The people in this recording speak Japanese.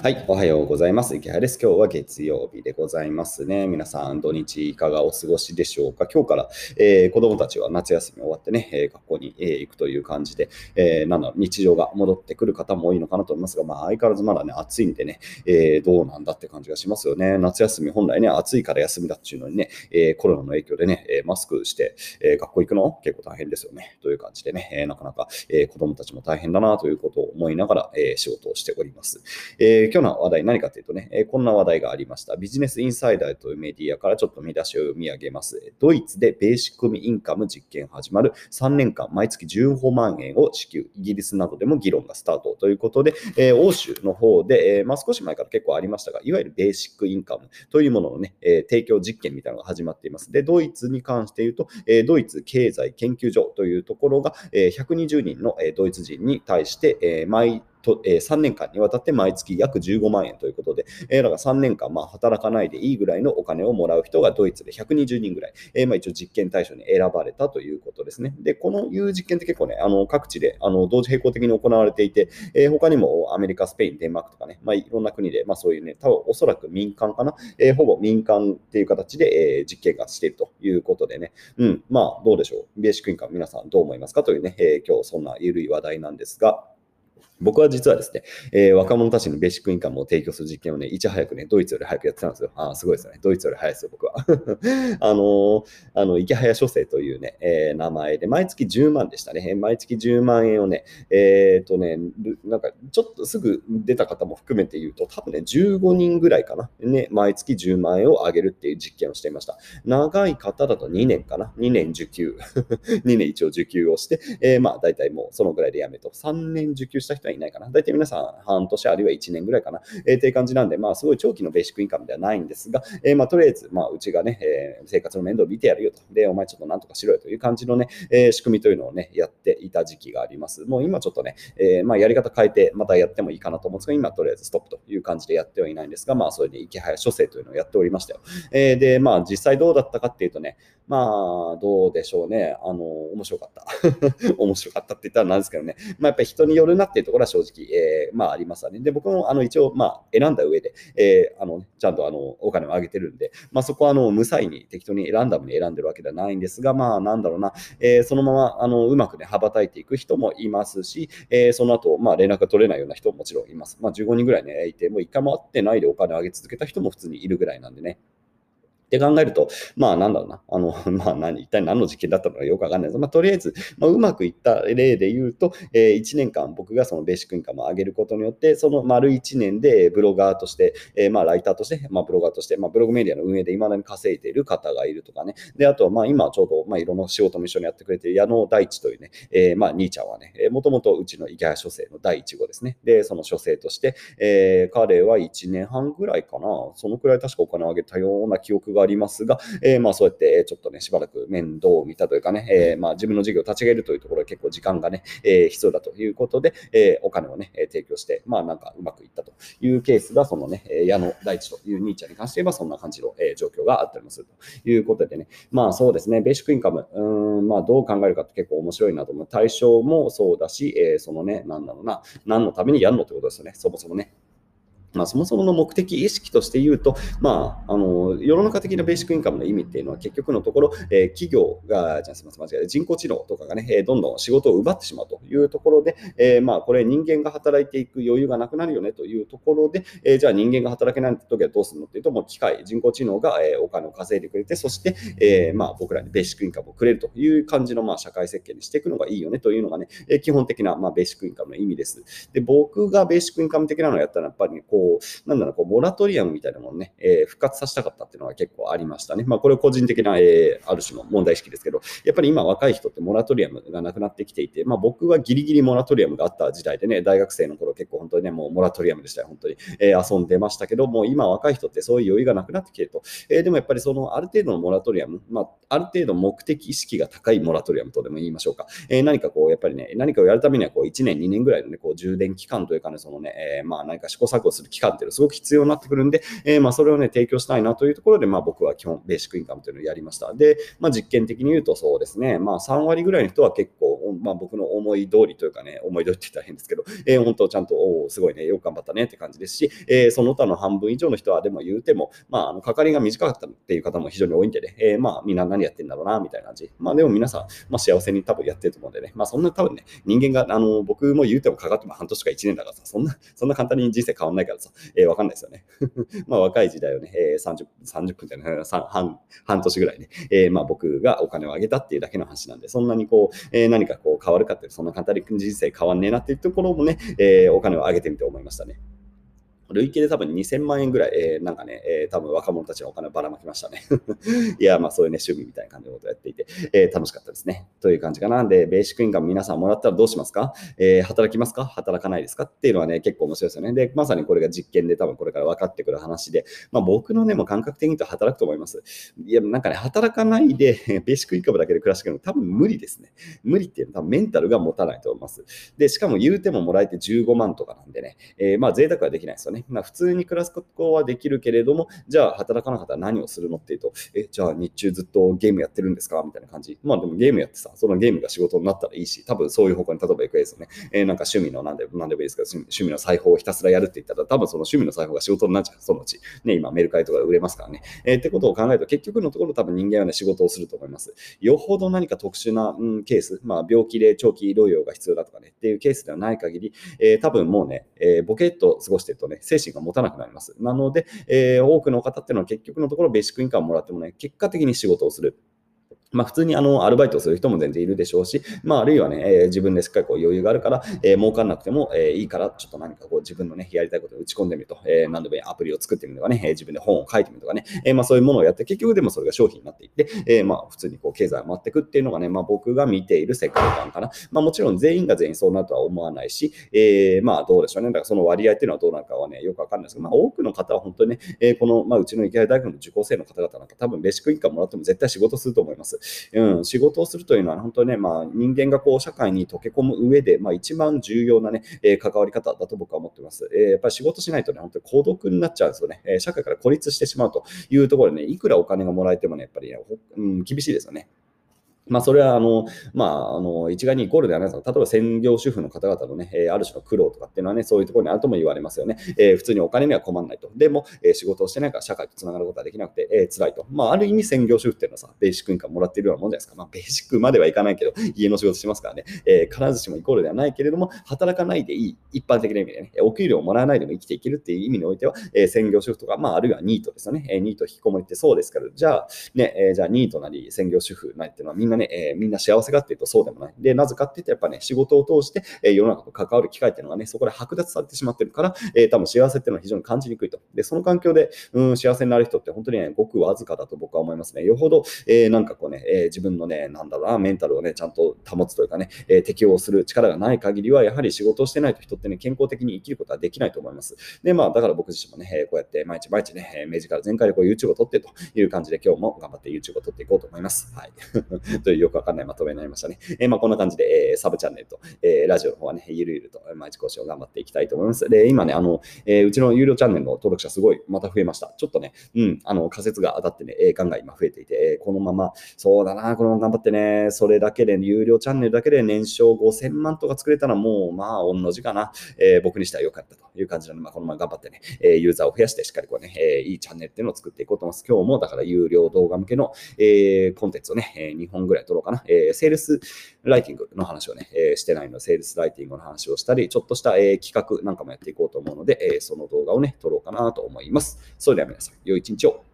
はい、おはようございます。池原です。今日は月曜日でございますね。皆さん、土日いかがお過ごしでしょうか？今日から、えー、子供たちは夏休み終わってね、え、学校に、えー、行くという感じで、えー、なんだろう、日常が戻ってくる方も多いのかなと思いますが、まあ、相変わらずまだね、暑いんでね、えー、どうなんだって感じがしますよね。夏休み、本来ね、暑いから休みだっていうのにね、えー、コロナの影響でね、マスクして、え学校行くの？結構大変ですよね。という感じでね、えなかなか、え子供たちも大変だなということを思いながら、え仕事をしております。え今日の話題何かというとね、えこんな話題がありました。ビジネスインサイダーというメディアからちょっと見出しを読み上げます。ドイツでベーシックインカム実験始まる3年間毎月15万円を支給。イギリスなどでも議論がスタートということで、え欧州の方で、えまあ、少し前から結構ありましたが、いわゆるベーシックインカムというもののね、え提供実験みたいなのが始まっています。で、ドイツに関して言うと、えドイツ経済研究所というところが、え120人のえドイツ人に対して、え毎と、えー、3年間にわたって毎月約15万円ということで、えー、だから3年間、まあ、働かないでいいぐらいのお金をもらう人がドイツで120人ぐらい、えー、まあ、一応実験対象に選ばれたということですね。で、このいう実験って結構ね、あの各地であの同時並行的に行われていて、えー、他にもアメリカ、スペイン、デンマークとかね、まあ、いろんな国で、まあ、そういうね、多分おそらく民間かな、えー、ほぼ民間っていう形で、えー、実験がしているということでね、うん、まあ、どうでしょう。ベーシックインカム皆さんどう思いますかというね、えー、今日そんな緩い話題なんですが、僕は実はですね、えー、若者たちのベーシックインカムを提供する実験をね、いち早くね、ドイツより早くやってたんですよ。ああすごいですね。ドイツより早いですよ、僕は。あのー、あの、池早書生というね、えー、名前で、毎月10万でしたね。毎月10万円をね、えっ、とね、なんか、ちょっとすぐ出た方も含めて言うと、多分ね、15人ぐらいかな。ね、毎月10万円を上げるっていう実験をしていました。長い方だと2年かな。2年受給。2年一応受給をして、えー、まあ、大体もうそのぐらいでやめと。3年受給しした人はいないかな。大体皆さん半年あるいは1年ぐらいかな。えー、っていう感じなんで、まあすごい長期のベーシックインカムではないんですが、えー、まあとりあえず、まあうちがね、えー、生活の面倒を見てやるよと。で、お前ちょっとなんとかしろよという感じのね、えー、仕組みというのをね、やっていた時期があります。もう今ちょっとね、えー、まあやり方変えてまたやってもいいかなと思うんですが、今とりあえずストップという感じでやってはいないんですが、まあそれで池早書生というのをやっておりましたよ。えー、で、まあ実際どうだったかっていうとね、まあどうでしょうね。あの、面白かった。面白かったって言ったらなんですけどね、まあやっぱり人によるなってていうところは正直、えー、まあありますね。で、僕もあの一応、まあ、選んだ上で、えー、あのちゃんとあのお金を上げてるんで、まあ、そこはあの無彩に適当にランダムに選んでるわけではないんですが、まあ、なんだろうな、えー、そのままあのうまくね、羽ばたいていく人もいますし、えー、その後、まあ、連絡が取れないような人ももちろんいます。まあ、15人ぐらいね、いて、もう1回も会ってないでお金を上げ続けた人も普通にいるぐらいなんでね。って考えると、まあなんだろうな、あの、まあ何、一体何の実験だったのかよくわかんないです。まあとりあえず、まあ、うまくいった例で言うと、えー、1年間僕がそのベーシックインカムを上げることによって、その丸1年でブロガーとして、えー、まあライターとして、まあブロガーとして、まあブログメディアの運営で未だに稼いでいる方がいるとかね。で、あとはまあ今ちょうど、まあいろんな仕事も一緒にやってくれている矢野大地というね、えー、まあ兄ちゃんはね、もともとうちの池谷書生の第1号ですね。で、その書生として、えー、彼は1年半ぐらいかな、そのくらい確かお金を上げたような記憶がありますが、えー、まあそうやってちょっとね、しばらく面倒を見たというかね、えー、まあ自分の事業を立ち上げるというところは結構時間がね、えー、必要だということで、えー、お金をね、提供して、まあなんかうまくいったというケースが、そのね、矢野大地という兄ちゃんに関して言えばそんな感じの、え状況があったりもするということでね、まあそうですね、ベーシックインカム、うん、まあどう考えるかって結構面白いなと思う。対象もそうだし、えー、そのね、なんだろうな、何のためにやるのってことですよね、そもそもね。まあ、そもそもの目的意識として言うと、まあ、あの世の中的なベーシックインカムの意味っていうのは結局のところ、えー、企業が、じゃあすみません、間違え人工知能とかがね、えー、どんどん仕事を奪ってしまうというところで、えー、まあ、これ人間が働いていく余裕がなくなるよねというところで、え、じゃあ人間が働けない時はどうするのっていうと、もう機械、人工知能が、え、お金を稼いでくれて、そして、え、まあ、僕らにベーシックインカムをくれるという感じの、まあ、社会設計にしていくのがいいよねというのがね、え、基本的な、まあ、ベーシックインカムの意味です。で、僕がベーシックインカム的なのをやったら、やっぱり、ね、こう、こうなんだろう、こうモラトリアムみたいなものね、えー、復活させたかったっていうのは結構ありましたね。まあ、これ個人的な、えー、ある種の問題意識ですけど、やっぱり今若い人ってモラトリアムがなくなってきていて、まあ、僕はギリギリモラトリアムがあった時代でね、大学生の頃結構本当にね、もうモラトリアムでしたよ、本当に。えー、遊んでましたけど、もう今若い人ってそういう余裕がなくなってきてると。えー、でもやっぱりそのある程度のモラトリアム、まあ、ある程度目的意識が高いモラトリアムとでも言いましょうか。えー、何かこう、やっぱりね、何かをやるためにはこう1年、2年ぐらいのね、こう充電期間というかね、そのね、えー、まあ何か試行錯誤する期間っていうのはすごく必要になってくるんで、えー、まあそれをね、提供したいなというところで、まあ僕は基本ベーシックインカムというのをやりました。で、まあ実験的に言うとそうですね、まあ3割ぐらいの人は結構、まあ僕の思い通りというかね、思い通りって言ったら変ですけど、えー、本当ちゃんと、おすごいね、よく頑張ったねって感じですし、えー、その他の半分以上の人はでも言うても、まあ、あの、かかりが短かったっていう方も非常に多いんでね、えー、まあみんな何やってんだろうな、みたいな感じ。まあでも皆さん、まあ幸せに多分やってると思うんでね、まあそんな多分ね、人間が、あの、僕も言うてもかかっても半年か1年だからさ、そんな、そんな簡単に人生変わんないからさ、えー、わかんないですよね。まあ若い時代をね、えー、30, 30分じゃない、半半年ぐらいね、えー、まあ僕がお金をあげたっていうだけの話なんで、そんなにこう、えー、何かこう変わるかって、そんな簡単に人生変わんねえなっていうところもね、えー、お金をあげてみて思いましたね。累計で多分2000万円ぐらい、えー、なんかね、えー、多分若者たちのお金をばらまきましたね。いや、まあそういうね、趣味みたいな感じのことをやっていて、えー、楽しかったですね。という感じかな。で、ベーシックインカム皆さんもらったらどうしますか、えー、働きますか？働かないですか？っていうのはね、結構面白いですよね。で、まさにこれが実験で多分これから分かってくる話で、まあ僕のね、もう感覚的にと働くと思います。いや、なんかね、働かないで、ベーシックインカムだけで暮らしていくの多分無理ですね。無理っていうのは多分メンタルが持たないと思います。で、しかも言うてももらえて15万とかなんでね、えー、まあ贅沢はできないですよね。まあ普通に暮らすことはできるけれども、じゃあ働かなかったら何をするのっていうと、え、じゃあ日中ずっとゲームやってるんですか？みたいな感じ。まあでもゲームやってさ、そのゲームが仕事になったらいいし、多分そういう方向に例えば行くですよね。えー、なんか趣味のなんでなんでもいいですけど、趣味の裁縫をひたすらやるって言ったら、多分その趣味の裁縫が仕事になっちゃう、そのうち。ね、今メルカリとか売れますからね。えー、ってことを考えると、結局のところ多分人間はね、仕事をすると思います。よほど何か特殊な、うん、ケース、まあ病気で長期療養が必要だとかね、っていうケースではない限り、えー、多分もうね、え、ボケっと過ごしてるとね、精神が持たなくなります。なので、えー、多くの方っていうのは結局のところベーシックインカムをもらってもね、結果的に仕事をする。まあ、普通にあのアルバイトをする人も全然いるでしょうし、まあ、あるいはね、えー、自分でしっかりこう余裕があるから、えー、儲かんなくても、えー、いいから、ちょっと何かこう自分のね、やりたいことを打ち込んでみると、えー、何でもいいアプリを作ってみるとかね、えー、自分で本を書いてみるとかね、えー、まあそういうものをやって、結局でもそれが商品になっていって、えー、まあ普通にこう経済が回っていくっていうのがね、まあ僕が見ている世界観かな。まあもちろん全員が全員そうなるとは思わないし、えー、まあどうでしょうね。だからその割合っていうのはどうなるかはね、よくわかんないですけど、まあ多くの方は本当にね、えー、この、まあうちの池谷大学の受講生の方々なんか多分ベーシックインカムもらっても絶対仕事すると思います。うん、仕事をするというのは本当にね、まあ、人間がこう社会に溶け込む上で、まあ、一番重要なね、えー、関わり方だと僕は思ってます。えー、やっぱり仕事しないとね、本当に孤独になっちゃうんですよね。え、社会から孤立してしまうというところでね、いくらお金がもらえてもね、やっぱりね、うん、厳しいですよね。まあ、それは、あの、まあ、あの、一概にイコールではないですが、例えば専業主婦の方々のね、えある種の苦労とかっていうのはね、そういうところにあるとも言われますよね。えー、普通にお金には困らないと。でも、えー、仕事をしてないから社会とつながることはできなくて、えー、辛いと。まあ、ある意味専業主婦っていうのはさ、ベーシックインカムもらってるようなもんじゃないですか。まあ、ベーシックまではいかないけど、家の仕事しますからね、え必ずしもイコールではないけれども、働かないでいい、一般的な意味でね、お給料をもらわないでも生きていけるっていう意味においては、え専業主婦とか、まあ、あるいはニートですよね。えニート引きこもりってそうですから、じゃあ、ね、えじゃあニートなり専業主婦なりっていうのはみんなね、えみんな幸せかっていうとそうでもない。で、なぜかって言ってやっぱね、仕事を通して、え世の中と関わる機会っていうのがね、そこで剥奪されてしまってるから、えー、多分幸せっていうのは非常に感じにくいと。で、その環境で、うん、幸せになる人って本当にね、ごくわずかだと僕は思いますね。よほど、えー、なんかこうね、えー、自分のね、なんだろうな、メンタルをね、ちゃんと保つというかね、え適応する力がない限りは、やはり仕事をしてないと人ってね、健康的に生きることはできないと思います。で、まあ、だから僕自身もね、えこうやって毎日毎日ね、目力全開でこう YouTube を撮ってという感じで今日も頑張って YouTube を撮っていこうと思います。はい。というよくわかんないまとめになりましたね。えまあ、こんな感じで、えサブチャンネルと、えラジオの方はね、ゆるゆると毎日更新を頑張っていきたいと思います。で、今ね、あの、えうちの有料チャンネルの登録者すごいまた増えました。ちょっとね、うん、あの、仮説が当たってね、えガンガン今増えていて、えこのまま、そうだな、このまま頑張ってね、それだけで、有料チャンネルだけで年商5000万とか作れたらもう、まあ、御の字かな、え僕にしては良かったという感じなので、まあ、このまま頑張ってね、えユーザーを増やしてしっかりこうね、えいいチャンネルっていうのを作っていこうと思います。今日もだから有料動画向けの、えコンテンツをね、え2本ぐらい撮ろうかな。えセールスライティングの話をね、えしてないので、セールスライティングの話をしたり、ちょっとした、え企画なんかもやっていこうと思うので、えその動画をね、撮ろうかなと思います。それでは皆さん、良い一日を。